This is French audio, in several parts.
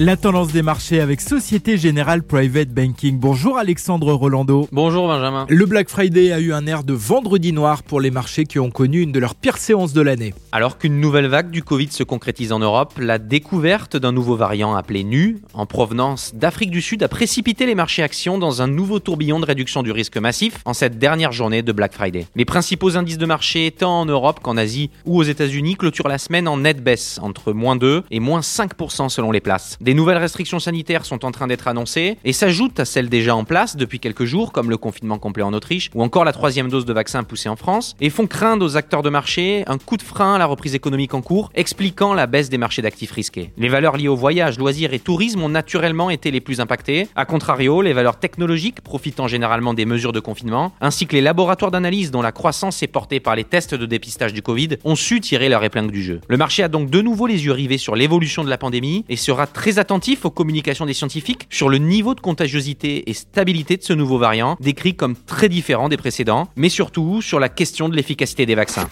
La tendance des marchés avec Société Générale Private Banking. Bonjour Alexandre Rolando. Bonjour Benjamin. Le Black Friday a eu un air de vendredi noir pour les marchés qui ont connu une de leurs pires séances de l'année. Alors qu'une nouvelle vague du Covid se concrétise en Europe, la découverte d'un nouveau variant appelé NU, en provenance d'Afrique du Sud, a précipité les marchés actions dans un nouveau tourbillon de réduction du risque massif en cette dernière journée de Black Friday. Les principaux indices de marché, tant en Europe qu'en Asie ou aux États-Unis, clôturent la semaine en nette baisse, entre moins 2 et moins 5% selon les places. Des nouvelles restrictions sanitaires sont en train d'être annoncées et s'ajoutent à celles déjà en place depuis quelques jours, comme le confinement complet en Autriche ou encore la troisième dose de vaccin poussée en France, et font craindre aux acteurs de marché un coup de frein à la reprise économique en cours, expliquant la baisse des marchés d'actifs risqués. Les valeurs liées au voyage, loisirs et tourisme ont naturellement été les plus impactées. A contrario, les valeurs technologiques, profitant généralement des mesures de confinement, ainsi que les laboratoires d'analyse dont la croissance est portée par les tests de dépistage du Covid, ont su tirer leur épingle du jeu. Le marché a donc de nouveau les yeux rivés sur l'évolution de la pandémie et sera très attentif aux communications des scientifiques sur le niveau de contagiosité et stabilité de ce nouveau variant, décrit comme très différent des précédents, mais surtout sur la question de l'efficacité des vaccins.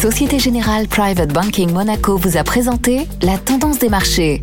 Société Générale Private Banking Monaco vous a présenté la tendance des marchés.